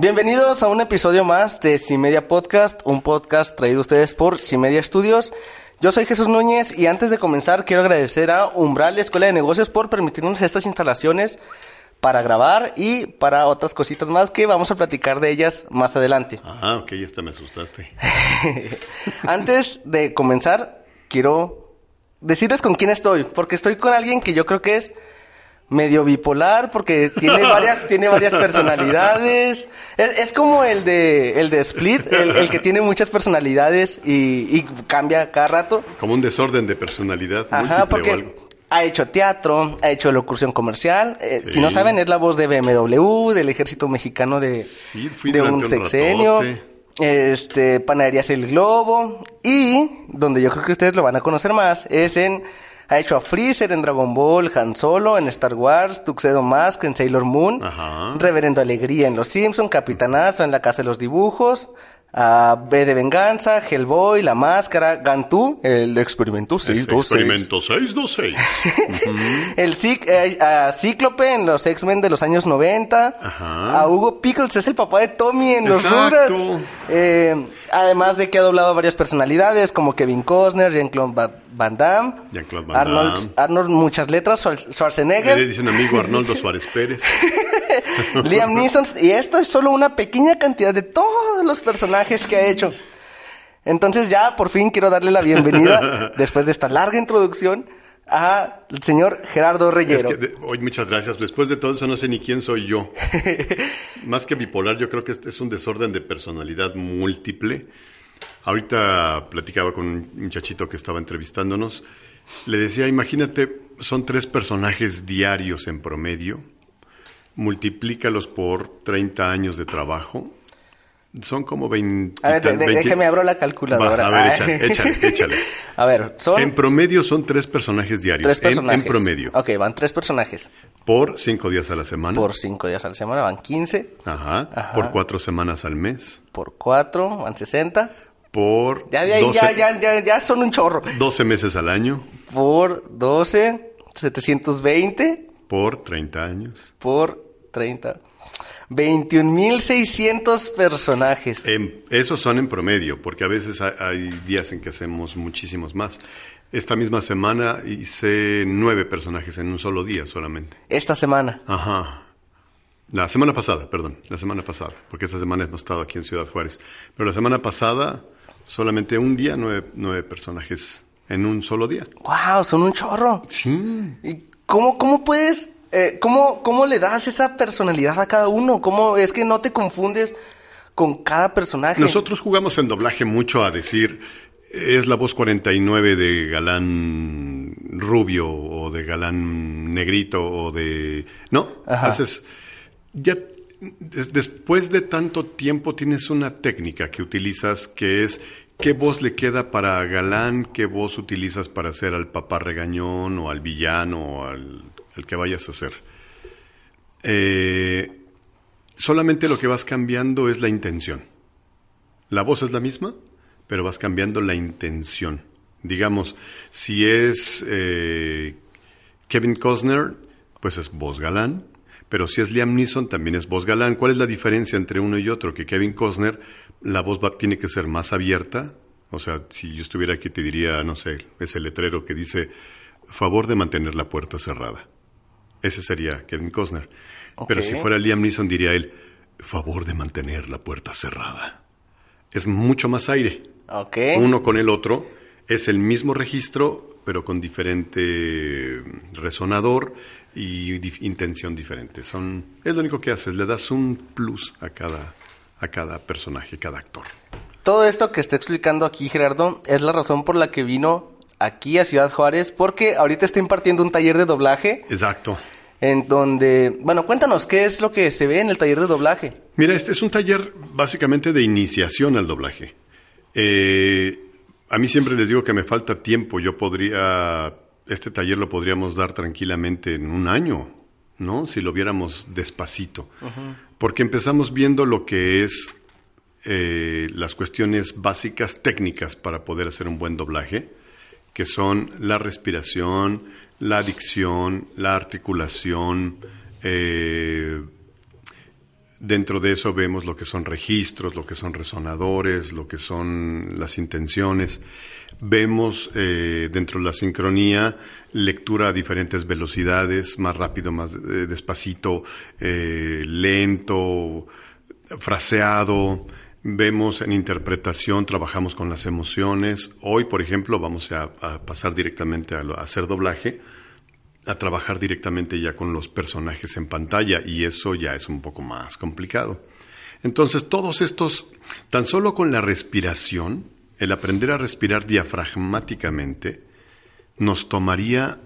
Bienvenidos a un episodio más de Cimedia Podcast, un podcast traído a ustedes por Cimedia Studios. Yo soy Jesús Núñez y antes de comenzar quiero agradecer a Umbral Escuela de Negocios por permitirnos estas instalaciones para grabar y para otras cositas más que vamos a platicar de ellas más adelante. Ah, ok, esta me asustaste. Antes de comenzar, quiero decirles con quién estoy, porque estoy con alguien que yo creo que es medio bipolar, porque tiene varias, tiene varias personalidades. Es, es como el de, el de Split, el, el que tiene muchas personalidades y, y cambia cada rato. Como un desorden de personalidad Ajá, o porque algo. ha hecho teatro, ha hecho locución comercial. eh, Sí. Si no saben, es la voz de BMW, del ejército mexicano de, Sí, de un sexenio. ratote. Este, Panaderías El Globo. Y donde yo creo que ustedes lo van a conocer más es en. Ha hecho a Freezer en Dragon Ball, Han Solo en Star Wars, Tuxedo Mask en Sailor Moon, Ajá. Reverendo Alegría en Los Simpson, Capitanazo en La Casa de los Dibujos, a B de Venganza, Hellboy, La Máscara, Gantú, el experimento Este 626. Experimento 626. El Cic- eh, a Cíclope en los X-Men de los años 90. Ajá. A Hugo Pickles es el papá de Tommy en los. Rugrats. Eh, además de que ha doblado a varias personalidades como Kevin Costner, Jean-Claude Van Damme, Jean-Claude Van Arnold, Damme. Arnold muchas letras, Schwar- Le Schwarzenegger, dice un amigo Arnoldo Suárez Pérez. Liam Neeson. Y esto es solo una pequeña cantidad de todos los personajes que ha hecho. Entonces ya por fin quiero darle la bienvenida, después de esta larga introducción, al señor Gerardo Es Reyero. que, de- hoy muchas gracias. Después de todo eso no sé ni quién soy yo. Más que bipolar, yo creo que este es un desorden de personalidad múltiple. Ahorita platicaba con un muchachito que estaba entrevistándonos. Le decía, imagínate, son tres personajes diarios en promedio. Multiplícalos por 30 años de trabajo. Son como 20... A ver, de- de- 20 déjeme abro la calculadora. Va, a ver, Ah. échale, échale, échale. A ver, son En promedio son tres personajes diarios. tres en- personajes. En, promedio. Ok, van tres personajes. Por cinco días a la semana. Por cinco días a la semana van 15. Ajá, Ajá. Por cuatro semanas al mes. Por cuatro van 60. Por Ya de ahí 12, ya, ya, ya, ya son un chorro. 12 meses al año. Por 12, 720. Por 30 años. Por 30. 21.600 personajes. En- esos son en promedio, porque a veces hay, hay días en que hacemos muchísimos más. Esta misma semana hice nueve personajes en un solo día solamente. Esta semana. Ajá. La semana pasada, perdón, la semana pasada, porque esta semana hemos estado aquí en Ciudad Juárez. Pero la semana pasada, solamente un día, nueve, nueve personajes en un solo día. ¡Wow! Son un chorro. Sí. ¿Y cómo, cómo puedes, eh, cómo, cómo le das esa personalidad a cada uno? ¿Cómo es que no te confundes con cada personaje? Nosotros jugamos en doblaje mucho a decir, es la voz 49 de galán rubio o de galán negrito o de... No, Ajá. haces... Ya después de tanto tiempo tienes una técnica que utilizas que es qué voz le queda para galán, qué voz utilizas para hacer al papá regañón o al villano o al, que vayas a hacer. Eh, solamente lo que vas cambiando es la intención. La voz es la misma, pero vas cambiando la intención. Digamos, si es eh, Kevin Costner, pues es voz galán, pero si es Liam Neeson, también es voz galán. ¿Cuál es la diferencia entre uno y otro? Que Kevin Costner, la voz va- tiene que ser más abierta. O sea, si yo estuviera aquí te diría, no sé, ese letrero que dice, favor de mantener la puerta cerrada. Ese sería Kevin Costner. Pero si fuera Liam Neeson diría él, favor de mantener la puerta cerrada. Es mucho más aire. Uno con el otro es el mismo registro, pero con diferente resonador y dif- intención diferente. Son, es lo único que haces, le das un plus a cada, a cada personaje, cada actor. Todo esto que está explicando aquí Gerardo es la razón por la que vino aquí a Ciudad Juárez, porque ahorita está impartiendo un taller de doblaje Exacto. en donde, bueno, cuéntanos, ¿qué es lo que se ve en el taller de doblaje? Mira, este es un taller básicamente de iniciación al doblaje. Eh, a mí siempre les digo que me falta tiempo. Yo podría, este taller lo podríamos dar tranquilamente en un año, ¿no? Si lo viéramos despacito. Porque empezamos viendo lo que es eh, las cuestiones básicas técnicas para poder hacer un buen doblaje, que son la respiración, la dicción, la articulación. Eh, dentro de eso vemos lo que son registros, lo que son resonadores, lo que son las intenciones. Vemos eh, dentro de la sincronía lectura a diferentes velocidades, más rápido, más eh, despacito, lento, fraseado. Vemos en interpretación, trabajamos con las emociones. Hoy, por ejemplo, vamos a, pasar directamente a, hacer doblaje, a trabajar directamente ya con los personajes en pantalla y eso ya es un poco más complicado. Entonces, todos estos, tan solo con la respiración, el aprender a respirar diafragmáticamente, nos tomaría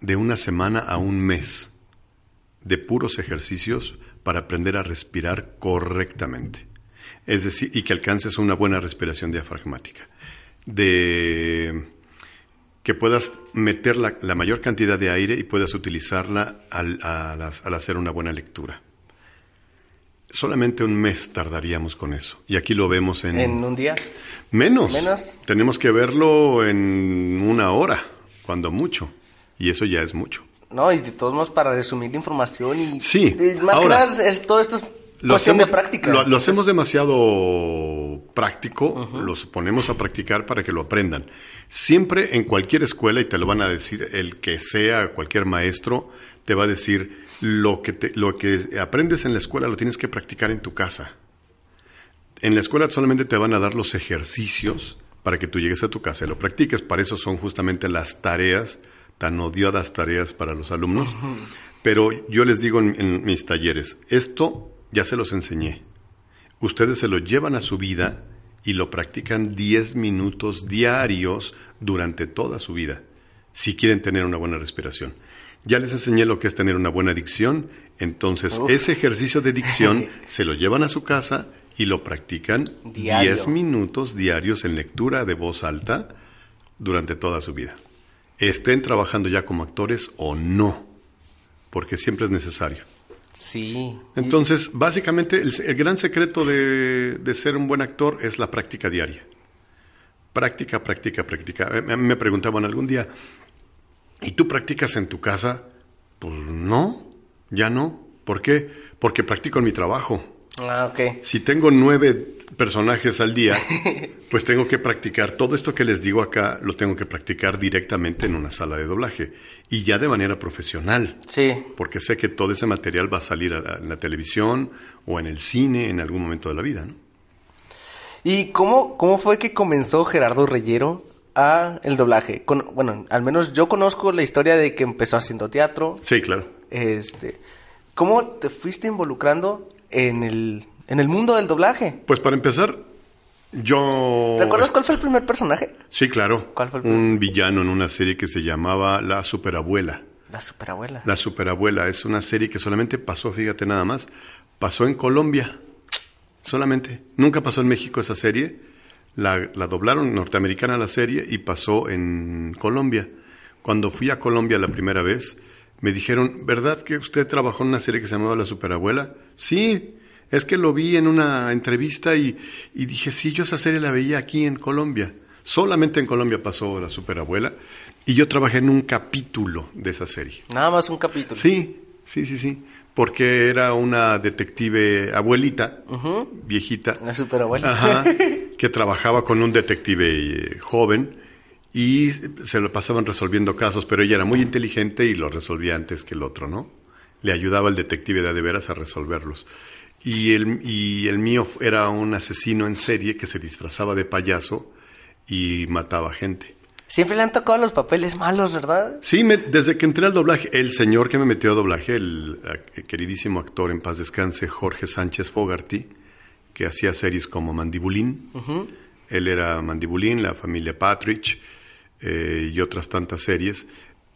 de una semana a un mes de puros ejercicios para aprender a respirar correctamente es decir, y que alcances una buena respiración diafragmática. De que puedas meter la, mayor cantidad de aire y puedas utilizarla al, hacer una buena lectura. Solamente un mes tardaríamos con eso. Y aquí lo vemos en... ¿En un día? Menos. Menos. Tenemos que verlo en una hora, cuando mucho. Y eso ya es mucho. No, y de todos modos para resumir la información y... Sí. más que nada, es, todo esto es lo hacemos, de práctica. Lo, hacemos demasiado práctico, los ponemos a practicar para que lo aprendan. Siempre en cualquier escuela, y te lo van a decir el que sea, cualquier maestro, te va a decir lo que, te, lo que aprendes en la escuela lo tienes que practicar en tu casa. En la escuela solamente te van a dar los ejercicios para que tú llegues a tu casa y lo practiques. Para eso son justamente las tareas, tan odiadas tareas para los alumnos. Pero yo les digo en mis talleres, esto ya se los enseñé. Ustedes se lo llevan a su vida y lo practican 10 minutos diarios durante toda su vida, si quieren tener una buena respiración. Ya les enseñé lo que es tener una buena dicción, entonces ese ejercicio de dicción se lo llevan a su casa y lo practican 10 minutos diarios en lectura de voz alta durante toda su vida. Estén trabajando ya como actores o no, porque siempre es necesario. Sí. Entonces, básicamente, el, gran secreto de, ser un buen actor es la práctica diaria. Práctica, práctica, práctica. Me, me preguntaban algún día, ¿y tú practicas en tu casa? Pues no, ya no. ¿Por qué? Porque practico en mi trabajo. Ah, ok. Si tengo nueve personajes al día, pues tengo que practicar todo esto que les digo acá, lo tengo que practicar directamente en una sala de doblaje y ya de manera profesional. Sí. Porque sé que todo ese material va a salir en la televisión o en el cine en algún momento de la vida, ¿no? ¿Y cómo, cómo fue que comenzó Gerardo Reyero a el doblaje? bueno, al menos yo conozco la historia de que empezó haciendo teatro. Sí, claro. Este, ¿Cómo te fuiste involucrando en el, en el mundo del doblaje? Pues para empezar, yo... ¿Recuerdas cuál fue el primer personaje? Sí, claro. ¿Cuál fue Un villano en una serie que se llamaba La Superabuela. La Superabuela. La Superabuela es una serie que solamente pasó, fíjate nada más, pasó en Colombia. Solamente. Nunca pasó en México esa serie. La, la doblaron norteamericana la serie y pasó en Colombia. Cuando fui a Colombia la primera vez, me dijeron, ¿verdad que usted trabajó en una serie que se llamaba La Superabuela? Sí, es que lo vi en una entrevista y, dije, sí, yo esa serie la veía aquí en Colombia. Solamente en Colombia pasó La Superabuela y yo trabajé en un capítulo de esa serie. Nada más un capítulo. Sí, sí, sí, sí. Porque era una detective abuelita, viejita. La superabuela. Ajá, que trabajaba con un detective eh, joven y se lo pasaban resolviendo casos, pero ella era muy inteligente y lo resolvía antes que el otro, ¿no? Le ayudaba al detective de, de veras a resolverlos. Y el, y el mío era un asesino en serie que se disfrazaba de payaso y mataba gente. Siempre le han tocado los papeles malos, ¿verdad? Sí, desde que entré al doblaje, el señor que me metió a doblaje, el, queridísimo actor en paz descanse, Jorge Sánchez Fogarty, que hacía series como Mandibulín. Él era Mandibulín, la familia Patridge, eh, y otras tantas series.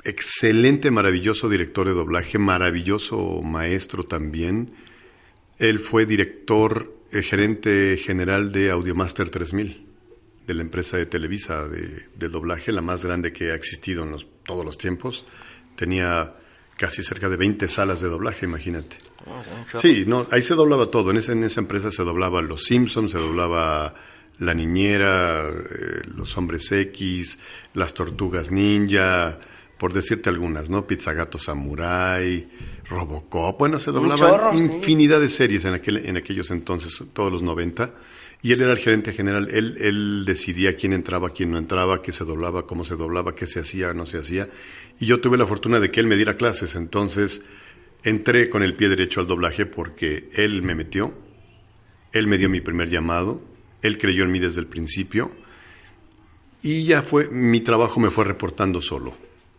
excelente, maravilloso director de doblaje, maravilloso maestro también. Él fue director, eh, gerente general de Audiomaster 3000, de la empresa de Televisa de, doblaje, la más grande que ha existido en los, todos los tiempos. Tenía casi cerca de 20 salas de doblaje, imagínate. Sí, no, ahí se doblaba todo. En esa, en esa empresa se doblaba Los Simpsons, se doblaba La Niñera, eh, Los Hombres X, Las Tortugas Ninja, por decirte algunas, ¿no? Pizzagato Samurai, Robocop. Bueno, se doblaban sí. infinidad de series en, aquel, en aquellos entonces, todos los 90. Y él era el gerente general. Él, él decidía quién entraba, quién no entraba, qué se doblaba, cómo se doblaba, qué se hacía, no se hacía. Y yo tuve la fortuna de que él me diera clases. Entonces, entré con el pie derecho al doblaje porque él me metió. Él me dio mi primer llamado. Él creyó en mí desde el principio. Y ya fue, mi trabajo me fue reportando solo.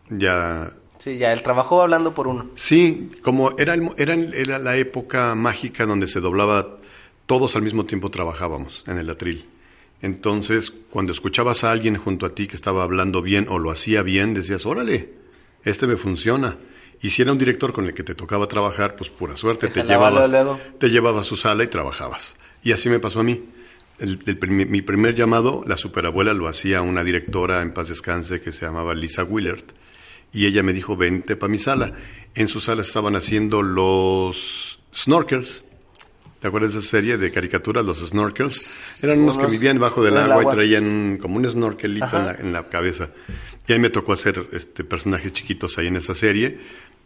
Ya Sí, ya, el trabajo hablando por uno. Sí, como era, el- era, era la época mágica donde se doblaba, todos al mismo tiempo trabajábamos en el atril. Entonces, cuando escuchabas a alguien junto a ti que estaba hablando bien o lo hacía bien, decías, órale, este me funciona. Y si era un director con el que te tocaba trabajar, pues pura suerte, Te te, llevabas, luego, te llevaba a su sala y trabajabas. Y así me pasó a mí. El- mi primer llamado, la superabuela, lo hacía una directora en paz descanse que se llamaba Lisa Willard. Y ella me dijo, vente para mi sala. En su sala estaban haciendo los snorkels. ¿Te acuerdas de esa serie de caricaturas, los snorkels? Eran unos que vivían bajo del agua, agua. y traían como un snorkelito en la, en la cabeza. Y ahí me tocó hacer este, personajes chiquitos ahí en esa serie.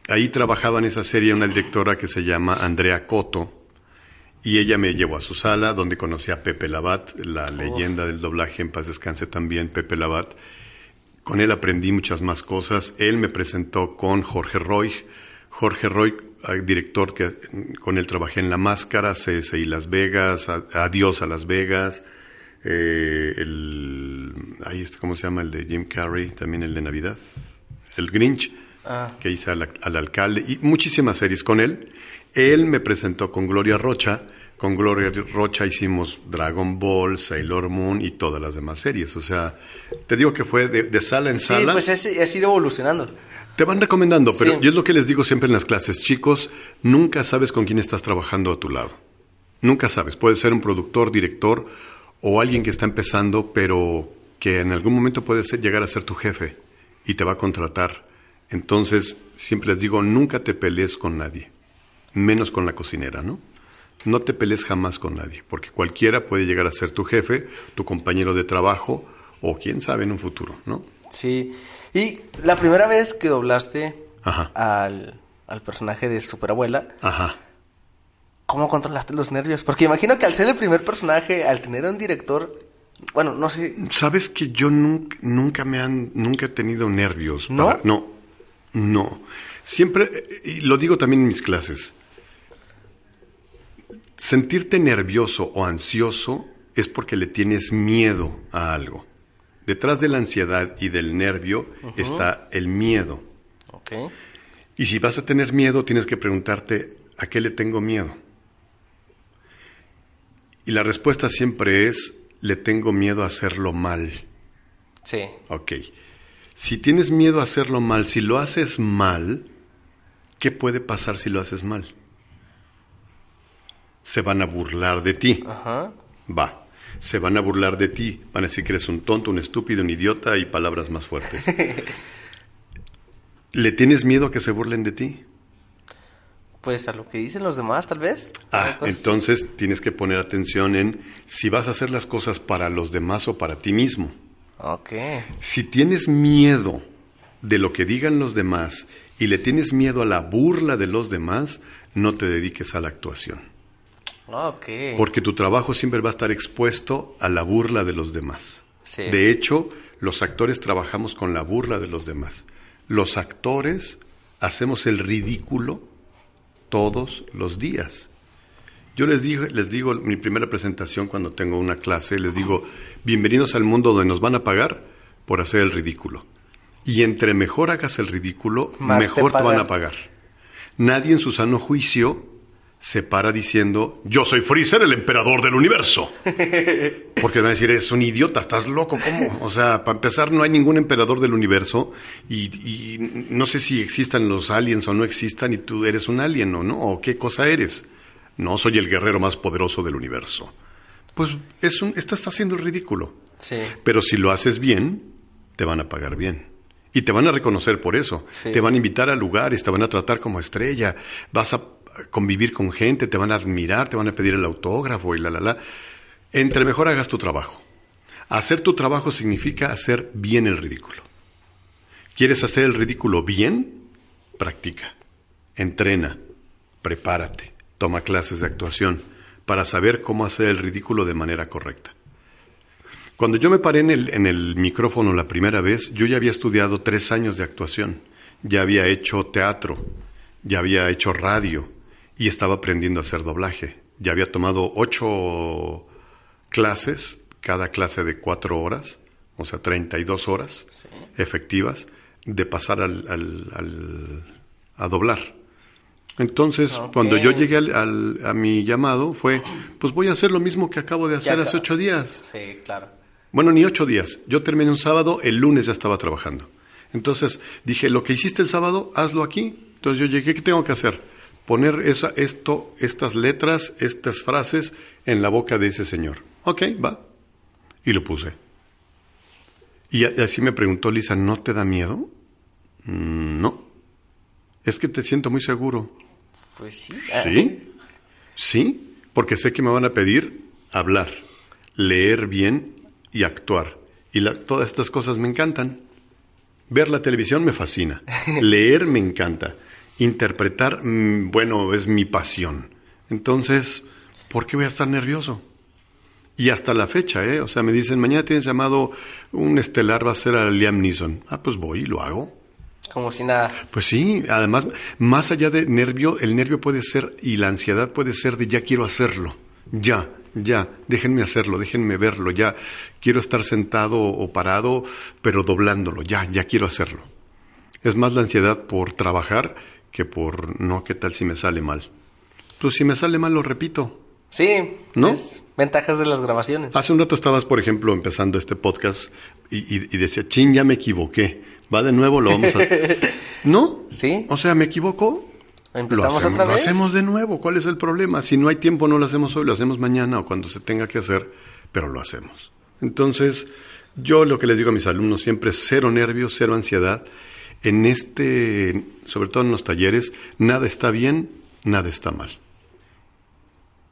Ahí trabajaba en esa serie una directora que se llama Andrea Coto. Y ella me llevó a su sala, donde conocí a Pepe Labat, la leyenda del doblaje, en paz descanse también, Pepe Labat. Con él aprendí muchas más cosas. Él me presentó con Jorge Roy. Jorge Roy, eh, director que con él trabajé en La Máscara, CSI Las Vegas, Adiós a Las Vegas, eh, el, ahí está, ¿cómo se llama? El de Jim Carrey, también el de Navidad, el Grinch, Ah. que hice al, al alcalde, y muchísimas series con él. Él me presentó con Gloria Rocha. Con Gloria Rocha hicimos Dragon Ball, Sailor Moon y todas las demás series. O sea, te digo que fue de, de sala en Sí, sala. pues es, es ir evolucionando. Te van recomendando, pero Sí. yo es lo que les digo siempre en las clases, chicos, nunca sabes con quién estás trabajando a tu lado. Nunca sabes. Puede ser un productor, director o alguien que está empezando, pero que en algún momento puede ser, llegar a ser tu jefe y te va a contratar. Entonces, siempre les digo, nunca te pelees con nadie, menos con la cocinera, ¿no? No te pelees jamás con nadie, porque cualquiera puede llegar a ser tu jefe, tu compañero de trabajo o quién sabe en un futuro, ¿no? Sí. Y la primera vez que doblaste Ajá. al, al personaje de Superabuela, Ajá. ¿cómo controlaste los nervios? Porque imagino que al ser el primer personaje, al tener a un director, bueno, no sé, Sabes que yo nunca, nunca me han, nunca he tenido nervios. ¿No? para- no, no. Siempre, y lo digo también en mis clases, sentirte nervioso o ansioso es porque le tienes miedo a algo. Detrás de la ansiedad y del nervio está el miedo. ok. Y si vas a tener miedo, tienes que preguntarte, ¿a qué le tengo miedo? Y la respuesta siempre es, le tengo miedo a hacerlo mal. Sí. Ok. Si tienes miedo a hacerlo mal, si lo haces mal, ¿qué puede pasar si lo haces mal? Se van a burlar de ti. Ajá. Va. Se van a burlar de ti. Van a decir que eres un tonto, un estúpido, un idiota y palabras más fuertes. ¿Le tienes miedo a que se burlen de ti? Pues a lo que dicen los demás, tal vez. Ah, entonces tienes que poner atención en si vas a hacer las cosas para los demás o para ti mismo. Ok. Si tienes miedo de lo que digan los demás y le tienes miedo a la burla de los demás, no te dediques a la actuación. Ok. Porque tu trabajo siempre va a estar expuesto a la burla de los demás. Sí. De hecho, los actores trabajamos con la burla de los demás. Los actores hacemos el ridículo todos los días. Yo les digo, les digo mi primera presentación cuando tengo una clase, les digo, bienvenidos al mundo donde nos van a pagar por hacer el ridículo. Y entre mejor hagas el ridículo, Más mejor te, van a pagar. Nadie en su sano juicio se para diciendo, yo soy Freezer, el emperador del universo. Porque van a decir, es un idiota, estás loco, ¿cómo? O sea, para empezar, no hay ningún emperador del universo y, y no sé si existan los aliens o no existan y tú eres un alien o no, o qué cosa eres. No, soy el guerrero más poderoso del universo. Pues es un, estás haciendo el ridículo. Sí. Pero si lo haces bien, te van a pagar bien. Y te van a reconocer por eso. Sí. Te van a invitar a lugares, te van a tratar como estrella, vas a convivir con gente, te van a admirar, te van a pedir el autógrafo y la, la, la. Entre mejor hagas tu trabajo. Hacer tu trabajo significa hacer bien el ridículo. ¿Quieres hacer el ridículo bien? Practica, entrena, prepárate, toma clases de actuación para saber cómo hacer el ridículo de manera correcta. Cuando yo me paré en el, en el micrófono la primera vez, yo ya había estudiado tres años de actuación, ya había hecho teatro, ya había hecho radio y estaba aprendiendo a hacer doblaje. Ya había tomado ocho clases, cada clase de cuatro horas, o sea, 32 horas efectivas, de pasar al, al- al- a doblar. Entonces, cuando yo llegué al- al- a mi llamado, fue, pues voy a hacer lo mismo que acabo de hacer Ya hace ocho días. Sí, claro. Bueno, ni ocho días. Yo terminé un sábado, el lunes ya estaba trabajando. Entonces dije, lo que hiciste el sábado, hazlo aquí. Entonces yo llegué, ¿qué tengo que hacer? Poner esa, esto, estas letras, estas frases en la boca de ese señor. Ok, va. Y lo puse. Y así me preguntó Lisa, ¿no te da miedo? "Mm, No. Es que te siento muy seguro. Pues sí. Sí, sí, porque sé que me van a pedir hablar, leer bien y actuar. Y la- todas estas cosas me encantan. Ver la televisión me fascina. Leer me encanta. Interpretar, mm, bueno, es mi pasión. Entonces, ¿por qué voy a estar nervioso? Y hasta la fecha, ¿eh? O sea, me dicen, mañana tienes llamado un estelar, va a ser a Liam Neeson. Ah, pues voy y lo hago. Como si nada. Pues sí, además, más allá de nervio, el nervio puede ser y la ansiedad puede ser de ya quiero hacerlo, ya, ya, déjenme hacerlo, déjenme verlo, ya, quiero estar sentado o parado, pero doblándolo, ya, ya quiero hacerlo. Es más la ansiedad por trabajar que por no, ¿qué tal si me sale mal? Pues si me sale mal lo repito. Sí. ¿No? es ventajas de las grabaciones. Hace un rato estabas, por ejemplo, empezando este podcast y, y- y decía, chin, ya me equivoqué. Va de nuevo, lo vamos a... ¿No? Sí. O sea, me equivoco. ¿Empezamos lo hacemos, otra lo vez? hacemos de nuevo. ¿Cuál es el problema? Si no hay tiempo, no lo hacemos hoy, lo hacemos mañana o cuando se tenga que hacer, pero lo hacemos. Entonces, yo lo que les digo a mis alumnos siempre es cero nervios, cero ansiedad. En este, sobre todo en los talleres, nada está bien, nada está mal.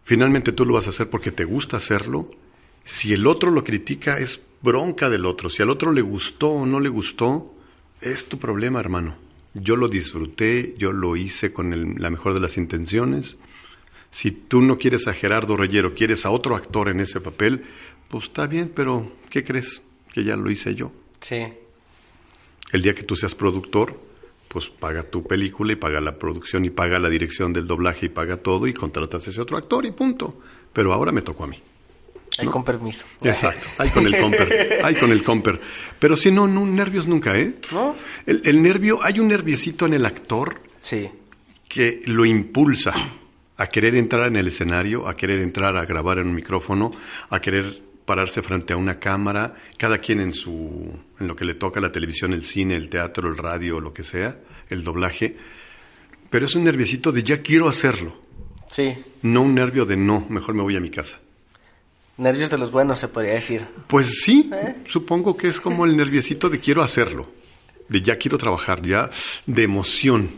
Finalmente tú lo vas a hacer porque te gusta hacerlo. Si el otro lo critica, es bronca del otro. Si al otro le gustó o no le gustó, es tu problema, hermano. Yo lo disfruté, yo lo hice con la mejor de las intenciones. Si tú no quieres a Gerardo Reyero, quieres a otro actor en ese papel, pues está bien, pero ¿qué crees? Que ya lo hice yo. Sí. El día que tú seas productor, pues paga tu película y paga la producción y paga la dirección del doblaje y paga todo y contratas a ese otro actor y punto. Pero ahora me tocó a mí. Ahí ¿no? con permiso. Exacto, ahí con el comper, ahí con el comper. Pero si no, no, nervios nunca, ¿eh? ¿No? El, el nervio, hay un nerviecito en el actor Sí. que lo impulsa a querer entrar en el escenario, a querer entrar a grabar en un micrófono, a querer pararse frente a una cámara, cada quien en su en lo que le toca la televisión, el cine, el teatro, el radio, lo que sea, el doblaje. Pero es un nerviecito de ya quiero hacerlo, Sí. no un nervio de no, mejor me voy a mi casa. Nervios de los buenos, se podría decir. Pues sí, ¿Eh? supongo que es como el nerviecito de quiero hacerlo, de ya quiero trabajar, ya de emoción,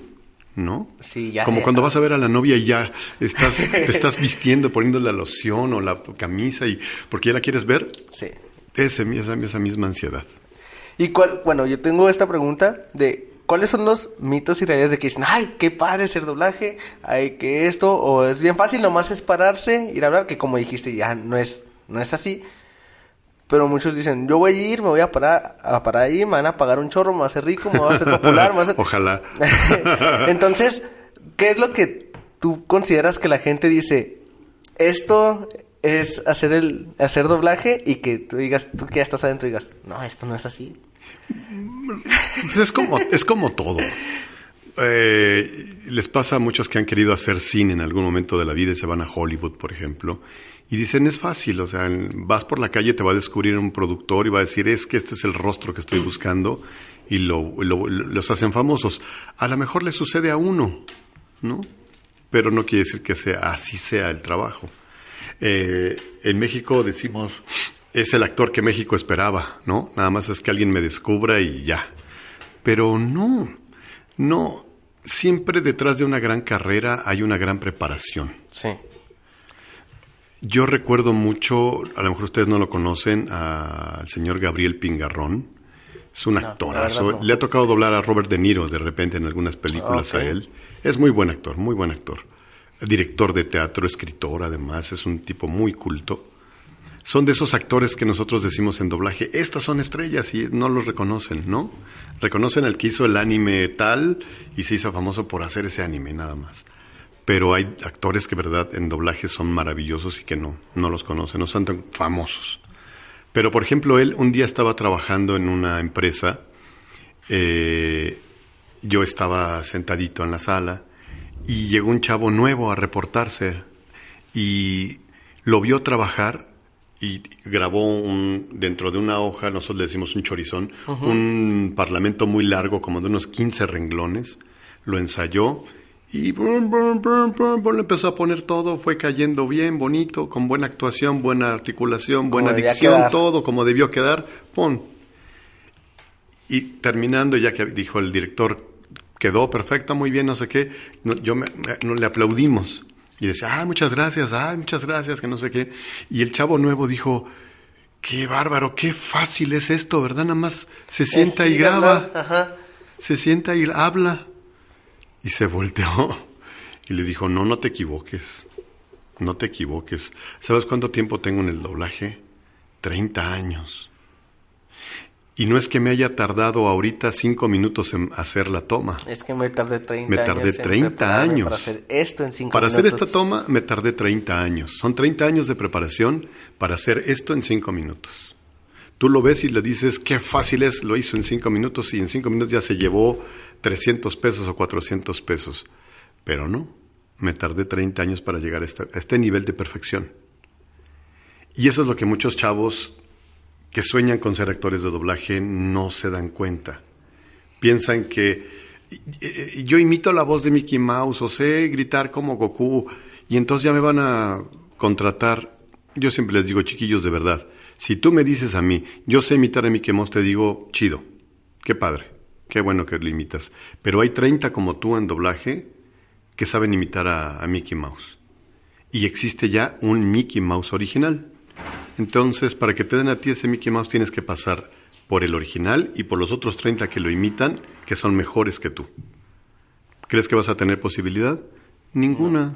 ¿no? Sí, ya. Como ya. cuando vas a ver a la novia y ya estás, te estás vistiendo, poniendo la loción o la camisa y porque ya la quieres ver, Sí. ese, esa, esa misma ansiedad. Y cuál, bueno, yo tengo esta pregunta de cuáles son los mitos y realidades de que dicen, ay, qué padre ser doblaje, ay, que esto, o es bien fácil, nomás es pararse, ir a hablar, que como dijiste, ya no es, no es así. Pero muchos dicen, yo voy a ir, me voy a parar, a parar ahí, me van a pagar un chorro, me voy a hacer rico, me voy a hacer popular, me voy a hacer... Ojalá. Entonces, ¿qué es lo que tú consideras que la gente dice? Esto es hacer el hacer doblaje y que tú digas, tú que ya estás adentro digas, no, esto no es así. Pues es como, es como todo. eh, les pasa a muchos que han querido hacer cine en algún momento de la vida y se van a Hollywood, por ejemplo, y dicen es fácil, o sea, vas por la calle, te va a descubrir un productor y va a decir es que este es el rostro que estoy buscando y lo, los hacen famosos. A lo mejor le sucede a uno, ¿no? Pero no quiere decir que sea así sea el trabajo. Eh, en México decimos es el actor que México esperaba, ¿no? Nada más es que alguien me descubra y ya. Pero no, no. Siempre detrás de una gran carrera hay una gran preparación. Sí. Yo recuerdo mucho, a lo mejor ustedes no lo conocen, al señor Gabriel Pingarrón. Es un actorazo. Le ha tocado doblar a Robert De Niro de repente en algunas películas a él. Es muy buen actor, muy buen actor. Director de teatro, escritor, además, es un tipo muy culto son de esos actores que nosotros decimos en doblaje, estas son estrellas y no los reconocen, ¿no? Reconocen al que hizo el anime tal y se hizo famoso por hacer ese anime nada más. Pero hay actores que, verdad, en doblaje son maravillosos y que no, no los conocen, no son tan famosos. Pero, por ejemplo, él un día estaba trabajando en una empresa, eh, yo estaba sentadito en la sala y llegó un chavo nuevo a reportarse y lo vio trabajar y grabó un, dentro de una hoja, nosotros le decimos un chorizón, un parlamento muy largo, como de unos 15 renglones, lo ensayó y le empezó a poner todo, fue cayendo bien, bonito, con buena actuación, buena articulación, buena dicción, todo como debió quedar, pon. Y terminando, ya que dijo el director, quedó perfecto, muy bien, no sé qué, yo me, le aplaudimos. Y decía, ah, muchas gracias, ah, muchas gracias, que no sé qué. Y el chavo nuevo dijo, qué bárbaro, qué fácil es esto, ¿verdad? Nada más se sienta y graba, se sienta y habla. Y se volteó y le dijo, no, no te equivoques, no te equivoques. ¿Sabes cuánto tiempo tengo en el doblaje? Treinta años. Y no es que me haya tardado ahorita cinco minutos en hacer la toma. Es que me tardé 30 me tardé 30 años. Para hacer esto en cinco para minutos. Para hacer esta toma me tardé 30 años. Son 30 años de preparación para hacer esto en cinco minutos. Tú lo ves y le dices, qué fácil es, lo hizo en cinco minutos y en cinco minutos ya se llevó 300 pesos o 400 pesos. Pero no, me tardé 30 años para llegar a este nivel de perfección. Y eso es lo que muchos chavos que sueñan con ser actores de doblaje no se dan cuenta. Piensan que yo imito la voz de Mickey Mouse o sé gritar como Goku y entonces ya me van a contratar. Yo siempre les digo, chiquillos, de verdad, si tú me dices a mí, yo sé imitar a Mickey Mouse, te digo, chido, qué padre, qué bueno que lo imitas. Pero hay 30 como tú en doblaje que saben imitar a Mickey Mouse. Y existe ya un Mickey Mouse original. Entonces, para que te den a ti ese Mickey Mouse tienes que pasar por el original y por los otros 30 que lo imitan, que son mejores que tú. ¿Crees que vas a tener posibilidad? Ninguna.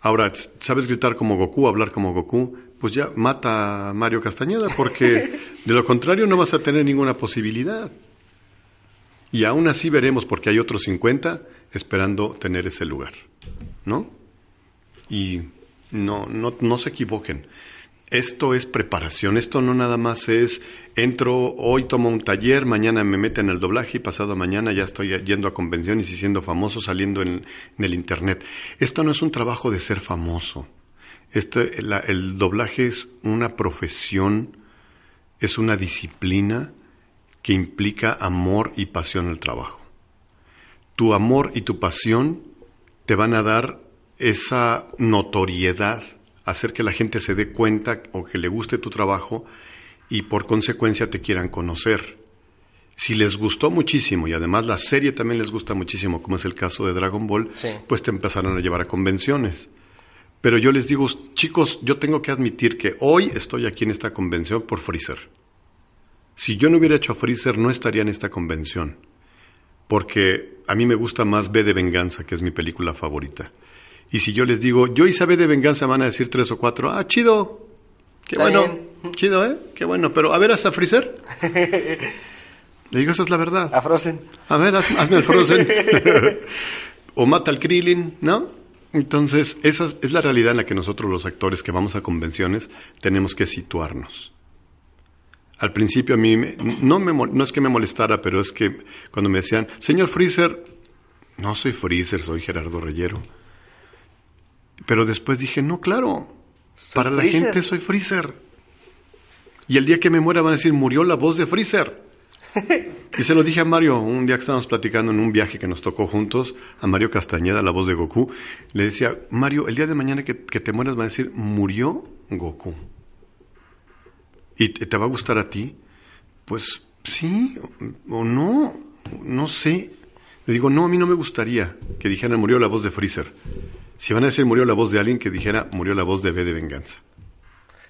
Ahora, ¿sabes gritar como Goku, hablar como Goku? Pues ya mata a Mario Castañeda, porque de lo contrario no vas a tener ninguna posibilidad. Y aún así veremos, porque hay otros 50 esperando tener ese lugar. ¿No? Y no, no, no se equivoquen esto es preparación, esto no nada más es entro, hoy tomo un taller, mañana me meten el doblaje y pasado mañana ya estoy yendo a convenciones y siendo famoso saliendo en, el Internet. Esto no es un trabajo de ser famoso. Este, el doblaje es una profesión, es una disciplina que implica amor y pasión al trabajo. Tu amor y tu pasión te van a dar esa notoriedad hacer que la gente se dé cuenta o que le guste tu trabajo y por consecuencia te quieran conocer. Si les gustó muchísimo y además la serie también les gusta muchísimo, como es el caso de Dragon Ball, pues te empezaron a llevar a convenciones. Pero yo les digo, chicos, yo tengo que admitir que hoy estoy aquí en esta convención por Freezer. Si yo no hubiera hecho Freezer, no estaría en esta convención. Porque a mí me gusta más B de Venganza, que es mi película favorita. Y si yo les digo, yo hice de venganza, van a decir tres o cuatro, ah, chido, qué bueno, chido, ¿eh? Qué bueno, pero a ver, ¿hasta Freezer? Le digo, esa es la verdad. A Frozen. A ver, hazme el Frozen. o mata al Krillin, ¿no? Entonces, esa es la realidad en la que nosotros los actores que vamos a convenciones tenemos que situarnos. Al principio a mí no, me, no es que me molestara, pero es que cuando me decían, señor Freezer, no soy Freezer, soy Gerardo Reyero. Pero después dije, no, claro, para la gente soy Freezer. Y el día que me muera van a decir, murió la voz de Freezer. y se lo dije a Mario, un día que estábamos platicando en un viaje que nos tocó juntos, a Mario Castañeda, la voz de Goku, le decía, Mario, el día de mañana que, que te mueras van a decir, murió Goku. ¿Y te, te va a gustar a ti? Pues sí o, o no, no sé. Le digo, no, a mí no me gustaría que dijeran murió la voz de Freezer. Si van a decir murió la voz de alguien, que dijera murió la voz de B de Venganza.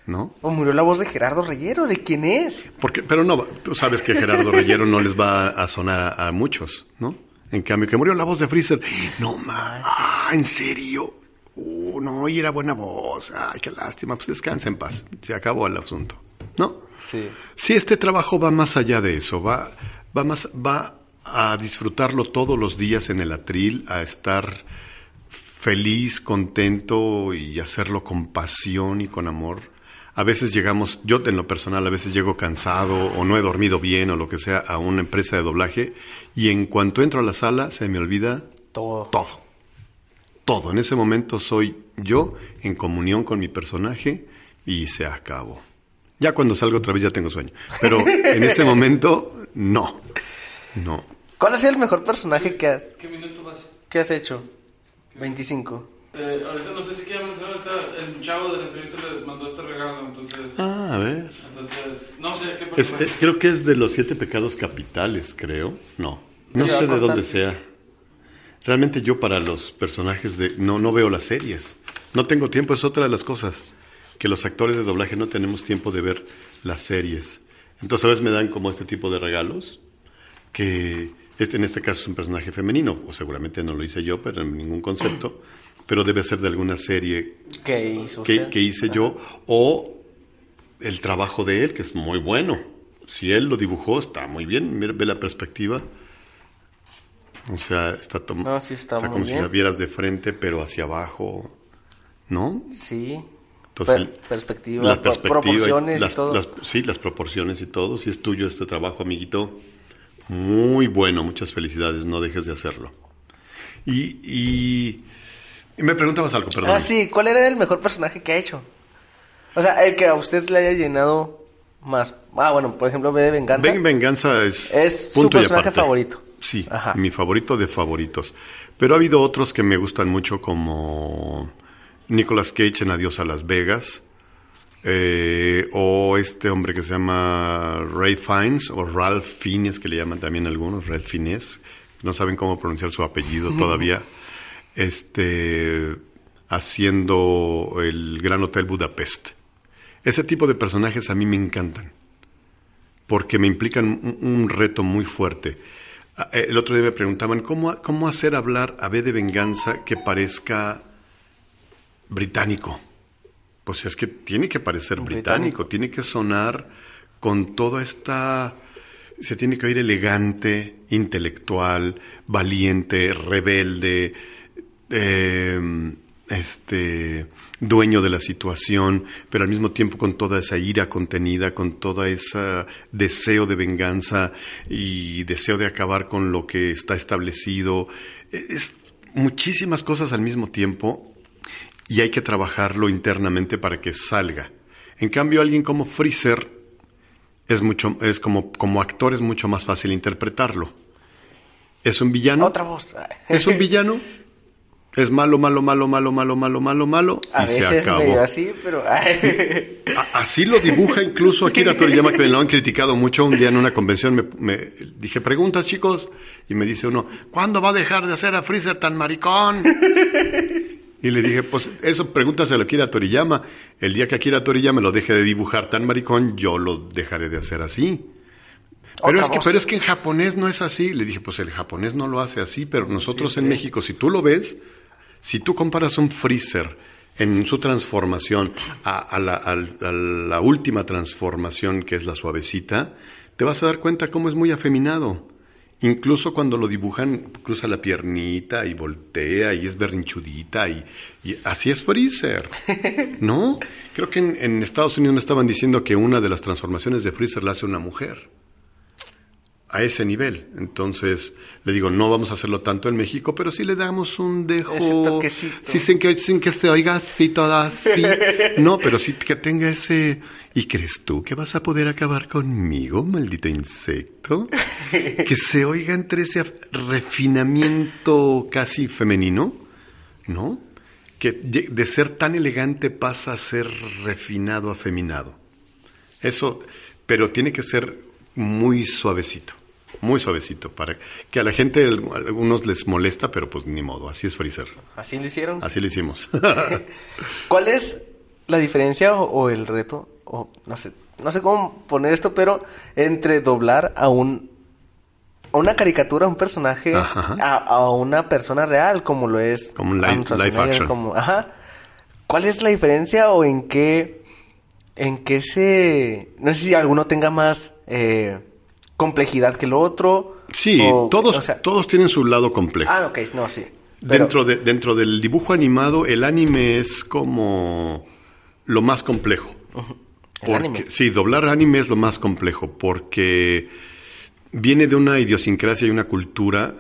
¿No? O murió la voz de Gerardo Reyero, ¿de quién es? Porque, pero no, tú sabes que Gerardo Reyero no les va a sonar a, a muchos, ¿no? En cambio, que murió la voz de Freezer. No, ma, ah, ¿en serio? Uh, no, y era buena voz. Ay, qué lástima. Pues descansa en paz. Se acabó el asunto, ¿no? Sí. Sí, este trabajo va más allá de eso, va, va más, va a disfrutarlo todos los días en el atril, a estar feliz, contento y hacerlo con pasión y con amor. A veces llegamos, yo en lo personal a veces llego cansado o no he dormido bien o lo que sea a una empresa de doblaje y en cuanto entro a la sala se me olvida Todo. todo. Todo. En ese momento soy yo en comunión con mi personaje y se acabó. Ya cuando salgo otra vez ya tengo sueño. Pero en ese momento, no. No. ¿Cuál ha sido el mejor personaje que has, ¿Qué minuto vas? que has hecho? 25. Eh, ahorita no sé si quieren mencionar, ahorita el chavo de la entrevista le mandó este regalo, entonces... Ah, a ver. Entonces, no sé qué Es- eh, creo que es de los siete pecados capitales, creo. No. No sé de dónde sea. Realmente yo para los personajes de... No, no veo las series. No tengo tiempo, es otra de las cosas. Que los actores de doblaje no tenemos tiempo de ver las series. Entonces a veces me dan como este tipo de regalos. Que este, en este caso es un personaje femenino. O seguramente no lo hice yo, pero en ningún concepto. Pero debe ser de alguna serie ¿Qué hizo que, que hice yo, o el trabajo de él, que es muy bueno. Si él lo dibujó, está muy bien, mira, ve la perspectiva. O sea, está, No, sí está muy como si bien. la vieras de frente, pero hacia abajo, ¿no? Sí. Entonces, Per- perspectiva, la pro- perspectiva y proporciones y las- todo. las- sí, las proporciones y todo. Si es tuyo este trabajo, amiguito, muy bueno, muchas felicidades, no dejes de hacerlo. Y, y, y me preguntabas algo, perdón. Ah, sí, ¿cuál era el mejor personaje que ha hecho? O sea, el que a usted le haya llenado más. Ah, bueno, por ejemplo, B de Venganza. Ven Venganza es, Es su punto personaje favorito. Sí, Ajá. mi favorito de favoritos. Pero ha habido otros que me gustan mucho como Nicolas Cage en Adiós a Las Vegas. Eh, o este hombre que se llama Ray Fiennes o Ralph Fiennes que le llaman también algunos, Ralph Fiennes. No saben cómo pronunciar su apellido todavía. Este haciendo el Gran Hotel Budapest. Ese tipo de personajes a mí me encantan porque me implican un, un reto muy fuerte. Eh, El otro día me preguntaban, ¿cómo, ¿cómo hacer hablar a B de venganza que parezca británico? Pues es que tiene que parecer británico, Británico. tiene que sonar con toda esta... Se tiene que oír elegante, intelectual, valiente, rebelde, eh, este dueño de la situación, pero al mismo tiempo con toda esa ira contenida, con toda ese deseo de venganza y deseo de acabar con lo que está establecido. Es muchísimas cosas al mismo tiempo y hay que trabajarlo internamente para que salga. En cambio, alguien como Freezer es mucho, es como, como actor es mucho más fácil interpretarlo. Es un villano. Otra voz. Es un villano. Es malo, malo, malo, malo, malo, malo, malo, malo. A y se veces acabó. medio así, pero... Así lo dibuja incluso Akira Toriyama, que me lo han criticado mucho. Un día en una convención me, me dije, preguntas chicos, y me dice uno, ¿cuándo va a dejar de hacer a Freezer tan maricón? Y le dije, pues eso pregúntaselo a Akira Toriyama. El día que Akira Toriyama lo deje de dibujar tan maricón, yo lo dejaré de hacer así. Pero es, que, pero es que en japonés no es así. Le dije, pues el japonés no lo hace así, pero nosotros en México, si tú lo ves, si tú comparas un freezer en su transformación a, a la, a la última transformación, que es la suavecita, te vas a dar cuenta cómo es muy afeminado. Incluso cuando lo dibujan, cruza la piernita y voltea y es berrinchudita y, y así es Freezer. ¿No? Creo que en, en Estados Unidos me estaban diciendo que una de las transformaciones de Freezer la hace una mujer. A ese nivel. Entonces, le digo, no vamos a hacerlo tanto en México, pero sí le damos un dejo. Ese toquecito. Sí, sin que, sin que se oiga así toda así. No, pero sí que tenga ese. ¿Y crees tú que vas a poder acabar conmigo, maldito insecto? Que se oiga entre ese refinamiento casi femenino, ¿no? Que de de ser tan elegante pasa a ser refinado, afeminado. Eso, pero tiene que ser muy suavecito, muy suavecito, para que a la gente, a algunos les molesta, pero pues ni modo, así es Freezer. ¿Así lo hicieron? Así lo hicimos. ¿Cuál es la diferencia o, o el reto? O no sé, no sé cómo poner esto, pero entre doblar a un a una caricatura, a un personaje, a, a una persona real, como lo es Como un live action. como- ajá. ¿Cuál es la diferencia o en qué en qué se no sé si alguno tenga más eh, complejidad que el otro? Sí, o- todos, o sea- todos tienen su lado complejo. Ah, ok, no, sí. Pero- Dentro, de, dentro del dibujo animado, el anime es como lo más complejo. El Porque- anime. Sí, doblar anime es lo más complejo porque viene de una idiosincrasia y una cultura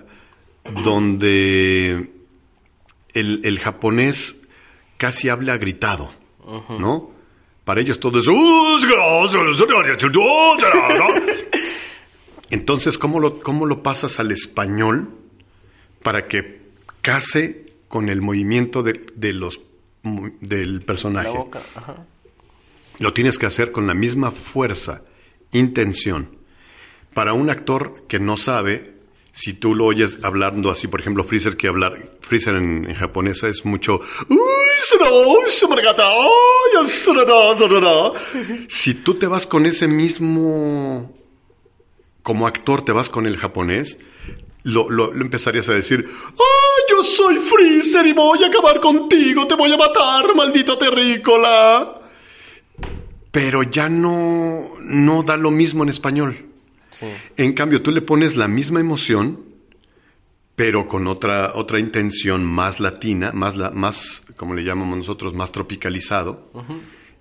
donde el, el japonés casi habla gritado, ¿no? Para ellos todo es... Entonces, ¿cómo lo, ¿cómo lo pasas al español para que case con el movimiento de, de los, del la personaje? boca, ajá. Lo tienes que hacer con la misma fuerza, intención. Para un actor que no sabe, si tú lo oyes hablando así, por ejemplo, Freezer, que hablar, Freezer en, en japonesa es mucho... Si tú te vas con ese mismo... Como actor te vas con el japonés, lo, lo- lo empezarías a decir, ¡Ah, yo soy Freezer y voy a acabar contigo! ¡Te voy a matar, maldito terrícola! pero ya no, no da lo mismo en español. Sí. En cambio, tú le pones la misma emoción, pero con otra, otra intención más latina, más, la, más, como le llamamos nosotros, más tropicalizado.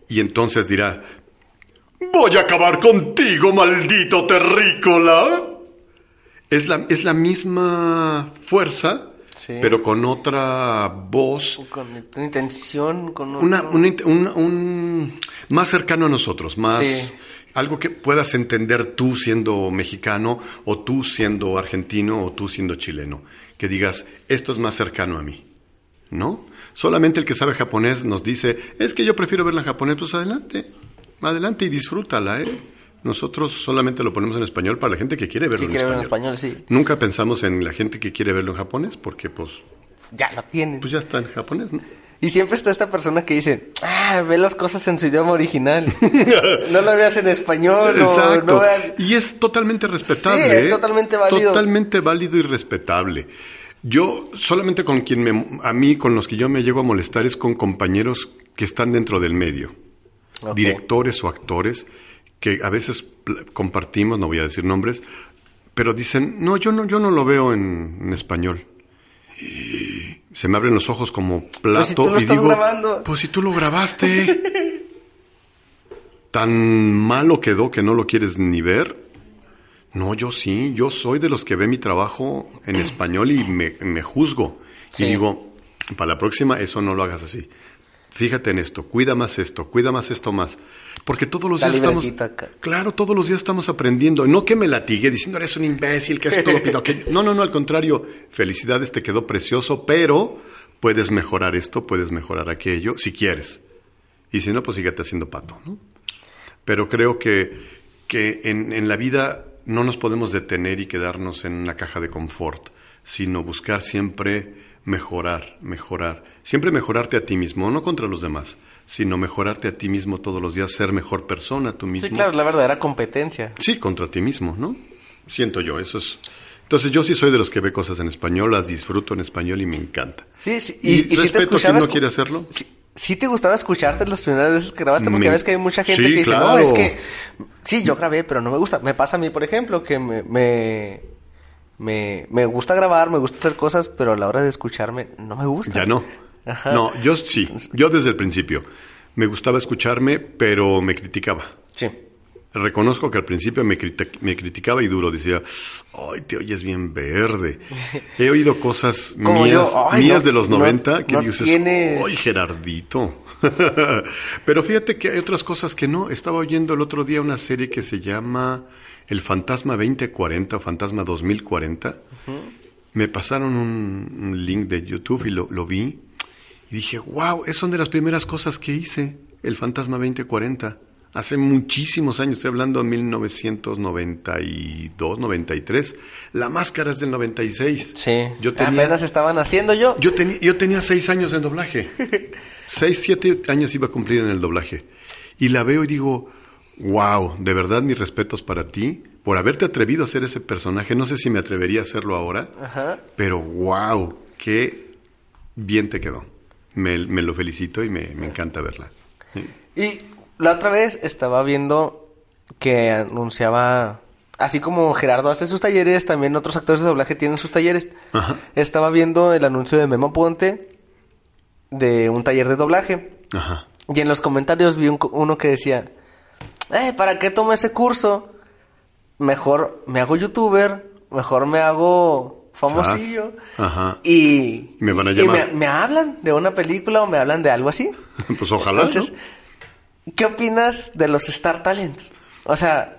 Y entonces dirá, voy a acabar contigo, maldito terrícola. Es la, es la misma fuerza, Sí. pero con otra voz, Con una intención, con una, otro- una un, un- más cercano a nosotros, más Sí. algo que puedas entender tú siendo mexicano o tú siendo argentino o tú siendo chileno, que digas esto es más cercano a mí, ¿no? Solamente el que sabe japonés nos dice es que yo prefiero verla en japonés, pues adelante, adelante y disfrútala, ¿eh? Nosotros solamente lo ponemos en español para la gente que quiere verlo que en, español. sí. Nunca pensamos en la gente que quiere verlo en japonés porque pues, Ya lo tienen. pues ya está en japonés, ¿no? Y siempre está esta persona que dice, ah, ve las cosas en su idioma original. no lo veas en español, Exacto. no veas... Y es totalmente respetable. Sí, es ¿eh? totalmente válido. Totalmente válido y respetable. Yo solamente con quien me, a mí, con los que yo me llego a molestar es con compañeros que están dentro del medio. Directores o actores que a veces compartimos, no voy a decir nombres, pero dicen, no, yo no, yo no lo veo en, en español. Y se me abren los ojos como plato si tú lo y estás digo, grabando. pues si tú lo grabaste. Tan malo quedó que no lo quieres ni ver. No, yo sí, yo soy de los que ve mi trabajo en español y me, me juzgo. Sí. Y digo, para la próxima eso no lo hagas así. Fíjate en esto, cuida más esto, cuida más esto más. Porque todos los La días estamos... Claro, todos los días estamos aprendiendo. No que me latigue diciendo, eres un imbécil, que es todo que... No, no, no, al contrario. Felicidades, te quedó precioso, pero puedes mejorar esto, puedes mejorar aquello, si quieres. Y si no, pues síguete haciendo pato, ¿no? Pero creo que, que en, en la vida no nos podemos detener y quedarnos en una caja de confort, sino buscar siempre mejorar, mejorar. Siempre mejorarte a ti mismo, no contra los demás, sino mejorarte a ti mismo todos los días, ser mejor persona tú mismo. Sí, claro, la verdadera competencia. Sí, contra ti mismo, ¿no? Siento yo, eso es. Entonces yo sí soy de los que ve cosas en español, las disfruto en español y me encanta. Sí, sí. Y, Y, y si te no quiere hacerlo. Sí, sí te gustaba escucharte las primeras veces que grabaste, porque Me- ves que hay mucha gente Sí, que dice, no, es que... Sí, yo grabé, pero no me gusta. Me pasa a mí, por ejemplo, que me... me... Me, me gusta grabar, me gusta hacer cosas, pero a la hora de escucharme no me gusta. Ya no. Ajá. No, yo sí, yo desde el principio. Me gustaba escucharme, pero me criticaba. Sí. Reconozco que al principio me, me criticaba y duro, decía, ay, te oyes bien verde. He oído cosas mías, yo, ay, mías no, de los no- 90 que no dices, tienes- ay, Gerardito. Pero fíjate que hay otras cosas que no. Estaba oyendo el otro día una serie que se llama El Fantasma 2040 o Fantasma 2040. Me pasaron un, un link de YouTube y lo, lo vi. Y dije, wow, es son de las primeras cosas que hice, el Fantasma 2040. Hace muchísimos años, estoy hablando de 1992, 93. La máscara es del 96. Sí. Yo tenía, Apenas estaban haciendo yo. yo, tenía, yo tenía seis años en doblaje. seis, siete años iba a cumplir en el doblaje. Y la veo y digo, wow, de verdad mis respetos para ti por haberte atrevido a hacer ese personaje. No sé si me atrevería a hacerlo ahora, Ajá. pero wow, qué bien te quedó. Me, me lo felicito y me, me encanta verla. Sí. Y la otra vez estaba viendo que anunciaba, así como Gerardo hace sus talleres, también otros actores de doblaje tienen sus talleres. Ajá. Estaba viendo el anuncio de Memo Ponte de un taller de doblaje. Ajá. Y en los comentarios vi un uno que decía, eh, ¿para qué tomo ese curso? Mejor me hago youtuber, mejor me hago famosillo. Ajá. Y, Me van a y llamar. me, me hablan de una película o me hablan de algo así. Pues ojalá. Entonces, ¿no? ¿qué opinas de los Star Talents? O sea,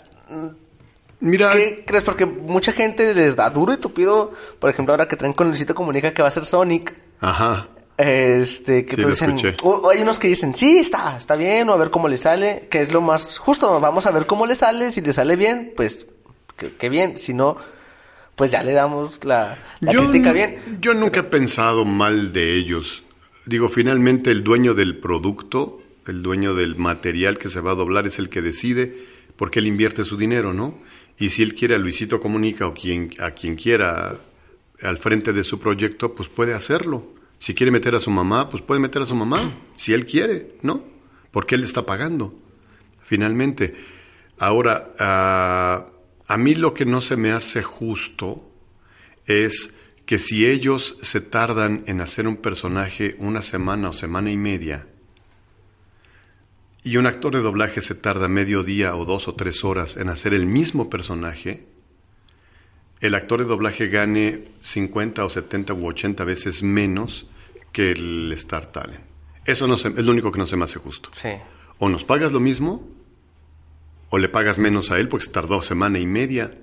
Mira, ¿qué crees? Porque mucha gente les da duro y tupido. Por ejemplo, ahora que traen con Luisito Comunica que va a ser Sonic. ajá. Este, que Sí, dicen, o- o hay unos que dicen, sí, está, está bien, o a ver cómo le sale, que es lo más justo, vamos a ver cómo le sale, si le sale bien, pues, que bien, si no, pues ya le damos la, la crítica bien. Yo nunca he pensado mal de ellos. Digo, finalmente el dueño del producto, el dueño del material que se va a doblar es el que decide porque él invierte su dinero, ¿no? Y si él quiere a Luisito Comunica o quien, a quien quiera al frente de su proyecto, pues puede hacerlo. Si quiere meter a su mamá, pues puede meter a su mamá, si él quiere, ¿no? Porque él está pagando, finalmente. Ahora, ah, a mí lo que no se me hace justo es que si ellos se tardan en hacer un personaje una semana o semana y media, y un actor de doblaje se tarda medio día o dos o tres horas en hacer el mismo personaje, el actor de doblaje gane 50 o 70 u 80 veces menos que el Star Talent. Eso no se- es lo único que no se me hace justo. Sí. O nos pagas lo mismo, o le pagas menos a él porque se tardó semana y media.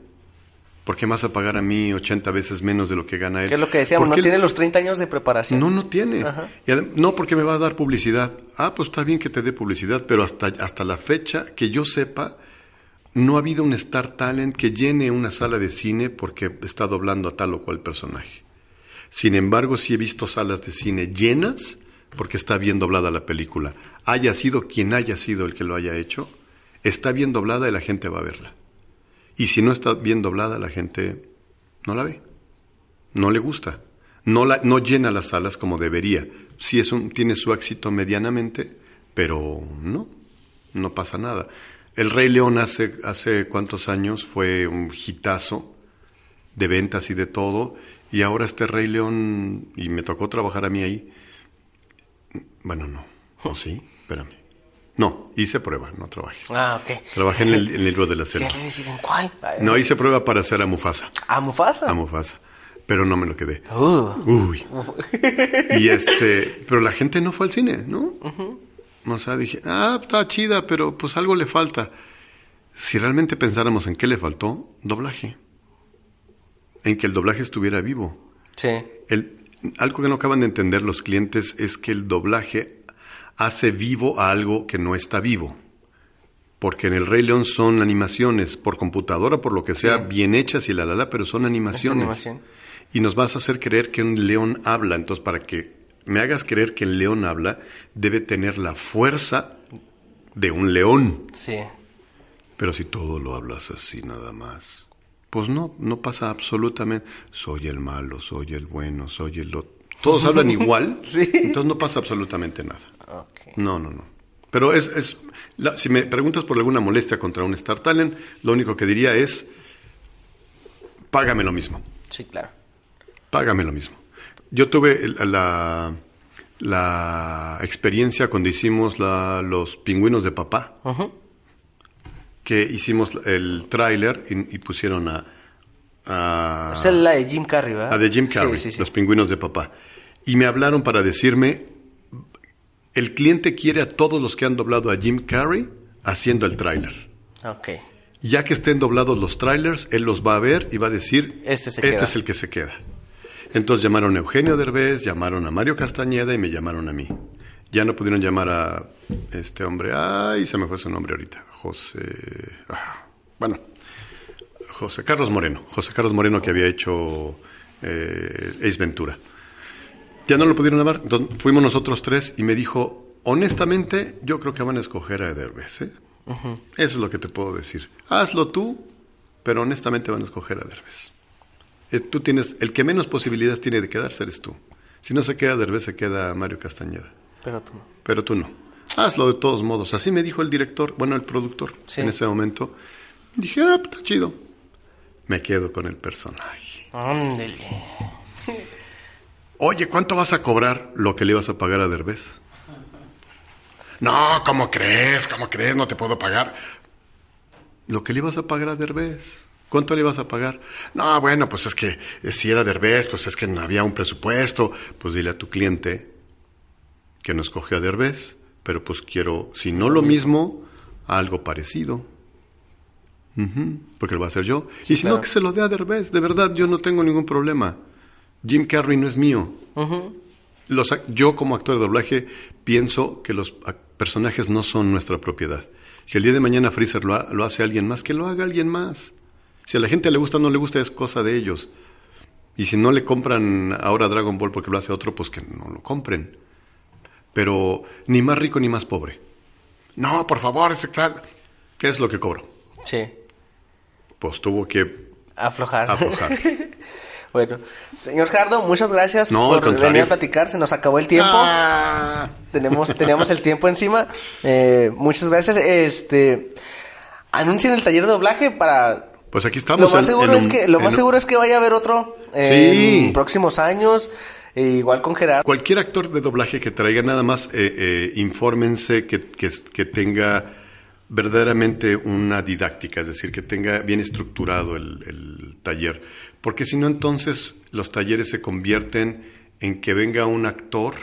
¿Por qué vas a pagar a mí 80 veces menos de lo que gana él? Que es lo que decíamos, no él- tiene los 30 años de preparación. No, no tiene. Y no porque me va a dar publicidad. Ah, pues está bien que te dé publicidad, pero hasta, hasta la fecha, que yo sepa, no ha habido un Star Talent que llene una sala de cine porque está doblando a tal o cual personaje. Sin embargo, sí he visto salas de cine llenas porque está bien doblada la película. Haya sido quien haya sido el que lo haya hecho, está bien doblada y la gente va a verla. Y si no está bien doblada, la gente no la ve. No le gusta. No, la, no llena las salas como debería. Sí es un, tiene su éxito medianamente, pero no, no pasa nada. El Rey León hace, hace cuántos años fue un hitazo de ventas y de todo, y ahora este Rey León, y me tocó trabajar a mí ahí. Bueno, no. ¿O sí? Espérame. No, hice prueba, no trabajé. Ah, ok. Trabajé en el, en el libro de la Sí, selva. le decir, ¿en cuál? No, hice prueba para hacer a Mufasa. ¿A Mufasa? A Mufasa. Pero no me lo quedé. Uh, Uy. Y este, pero la gente no fue al cine, ¿no? O sea, dije, ah, está chida, pero pues algo le falta. Si realmente pensáramos en qué le faltó, doblaje. En que el doblaje estuviera vivo. sí. El, algo que no acaban de entender los clientes es que el doblaje hace vivo a algo que no está vivo. Porque en el Rey León son animaciones por computadora, por lo que sea, Sí. bien hechas y la la la, pero son animaciones. animación. Y nos vas a hacer creer que un león habla. Entonces, para que me hagas creer que el león habla, debe tener la fuerza de un león. Sí. Pero si todo lo hablas así nada más, pues no, no pasa absolutamente. Soy el malo, soy el bueno, soy el otro. Todos hablan igual, Sí. entonces no pasa absolutamente nada. No, no, no. Pero es, es la- si me preguntas por alguna molestia contra un Star Talent, lo único que diría es, págame lo mismo, Sí, claro. págame lo mismo. Yo tuve la, la experiencia cuando hicimos la- los pingüinos de papá que hicimos el tráiler y, y pusieron a, a, Es la de Jim Carrey, ¿verdad? a de Jim Carrey, Sí, sí, sí. Los Pingüinos de Papá. Y me hablaron para decirme, el cliente quiere a todos los que han doblado a Jim Carrey haciendo el tráiler. Ok. Ya que estén doblados los trailers, él los va a ver y va a decir, Este se queda". es el que se queda. Entonces llamaron a Eugenio Derbez, llamaron a Mario Castañeda y me llamaron a mí. Ya no pudieron llamar a este hombre, ay, se me fue su nombre ahorita, José, ah, bueno, José Carlos Moreno, José Carlos Moreno que había hecho eh, Ace Ventura. Ya no lo pudieron llamar, entonces fuimos nosotros tres y me dijo, honestamente, yo creo que van a escoger a Derbez, ¿eh? Eso es lo que te puedo decir. Hazlo tú, pero honestamente van a escoger a Derbez. Eh, Tú tienes, el que menos posibilidades tiene de quedarse eres tú. Si no se queda Derbez, se queda Mario Castañeda. Pero tú no. Pero tú no. Hazlo de todos modos. Así me dijo el director, bueno, el productor Sí. en ese momento. Dije, ah, pues, está chido. Me quedo con el personaje. Ándele. Oye, ¿cuánto vas a cobrar lo que le ibas a pagar a Derbez? No, ¿cómo crees? ¿Cómo crees? No te puedo pagar. Lo que le ibas a pagar a Derbez. ¿Cuánto le ibas a pagar? No, bueno, pues es que eh, si era Derbez, pues es que no había un presupuesto. Pues dile a tu cliente que no escoge a Derbez, pero pues quiero, si no lo mismo, algo parecido. Porque lo va a hacer yo. y si claro. no, que se lo dé a Derbez. De verdad, yo no tengo ningún problema. Jim Carrey no es mío. Los yo como actor de doblaje pienso que los personajes no son nuestra propiedad. Si el día de mañana Freezer lo, ha- lo hace alguien más, que lo haga alguien más. Si a la gente le gusta o no le gusta es cosa de ellos. Y si no le compran ahora Dragon Ball porque lo hace otro, pues que no lo compren. Pero ni más rico ni más pobre. No, por favor, ese claro. ¿Qué es lo que cobro? Sí. Pues tuvo que Aflojar. aflojar. bueno, señor Jardo, muchas gracias No, por venir a platicar. Se nos acabó el tiempo. Ah. Tenemos, teníamos el tiempo encima. Eh, muchas gracias. Este, anuncien el taller de doblaje para. Pues aquí Lo estamos. más en- seguro en es un- que, lo más un- seguro es que vaya a haber otro Sí. en próximos años. e igual con Gerardo. Cualquier actor de doblaje que traiga, nada más eh, eh, infórmense que, que, que tenga verdaderamente una didáctica, es decir, que tenga bien estructurado el, el taller. Porque si no, entonces los talleres se convierten en que venga un actor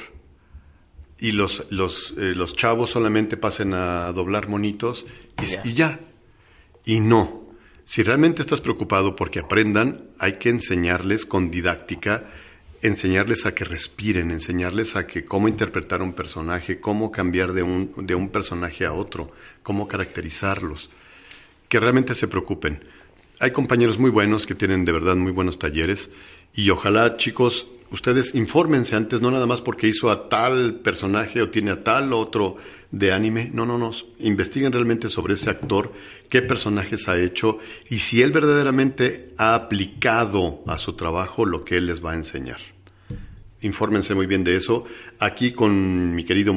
y los, los, eh, los chavos solamente pasen a doblar monitos y Ya. y ya. Y no. Si realmente estás preocupado porque aprendan, hay que enseñarles con didáctica, enseñarles a que respiren, enseñarles a que cómo interpretar un personaje, cómo cambiar de un, de un personaje a otro, cómo caracterizarlos. Que realmente se preocupen. Hay compañeros muy buenos que tienen de verdad muy buenos talleres y ojalá chicos, ustedes infórmense antes, no nada más porque hizo a tal personaje o tiene a tal otro de anime, no, no, no, investiguen realmente sobre ese actor, qué personajes ha hecho y si él verdaderamente ha aplicado a su trabajo lo que él les va a enseñar. Infórmense muy bien de eso. Aquí con mi querido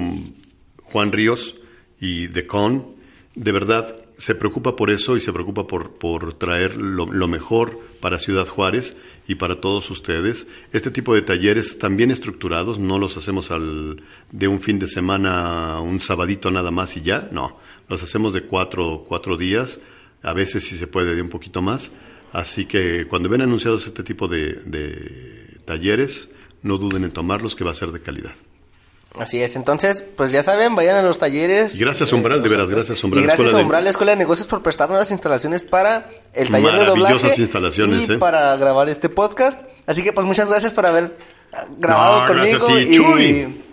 Juan Ríos y de Con, de verdad se preocupa por eso y se preocupa por, por traer lo, mejor para Ciudad Juárez y para todos ustedes. Este tipo de talleres bien estructurados, no los hacemos al, de un fin de semana, un sabadito nada más y ya, no, los hacemos de cuatro, cuatro días, a veces si se puede de un poquito más. Así que cuando ven anunciados este tipo de, de talleres, no duden en tomarlos, que va a ser de calidad. Así es, entonces, pues ya saben, vayan a los talleres. Gracias, Umbral, de veras, gracias, Umbral, Y gracias Escuela a de- Umbral, Escuela de Negocios, por prestarnos las instalaciones para el taller de doblaje. instalaciones, y ¿eh? para grabar este podcast. Así que, pues, muchas gracias por haber ah, grabado No, conmigo. ti, y,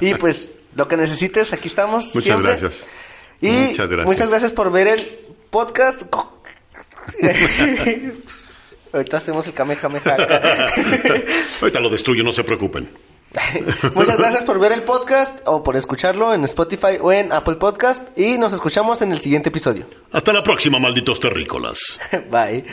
y, pues, lo que necesites, aquí estamos. Muchas siempre. gracias. Y Muchas gracias. muchas gracias por ver el podcast. Ahorita hacemos el kamehameha. Ahorita lo destruyo, no se preocupen. Muchas gracias por ver el podcast o por escucharlo en Spotify o en Apple Podcast y nos escuchamos en el siguiente episodio. Hasta la próxima, malditos terrícolas. Bye.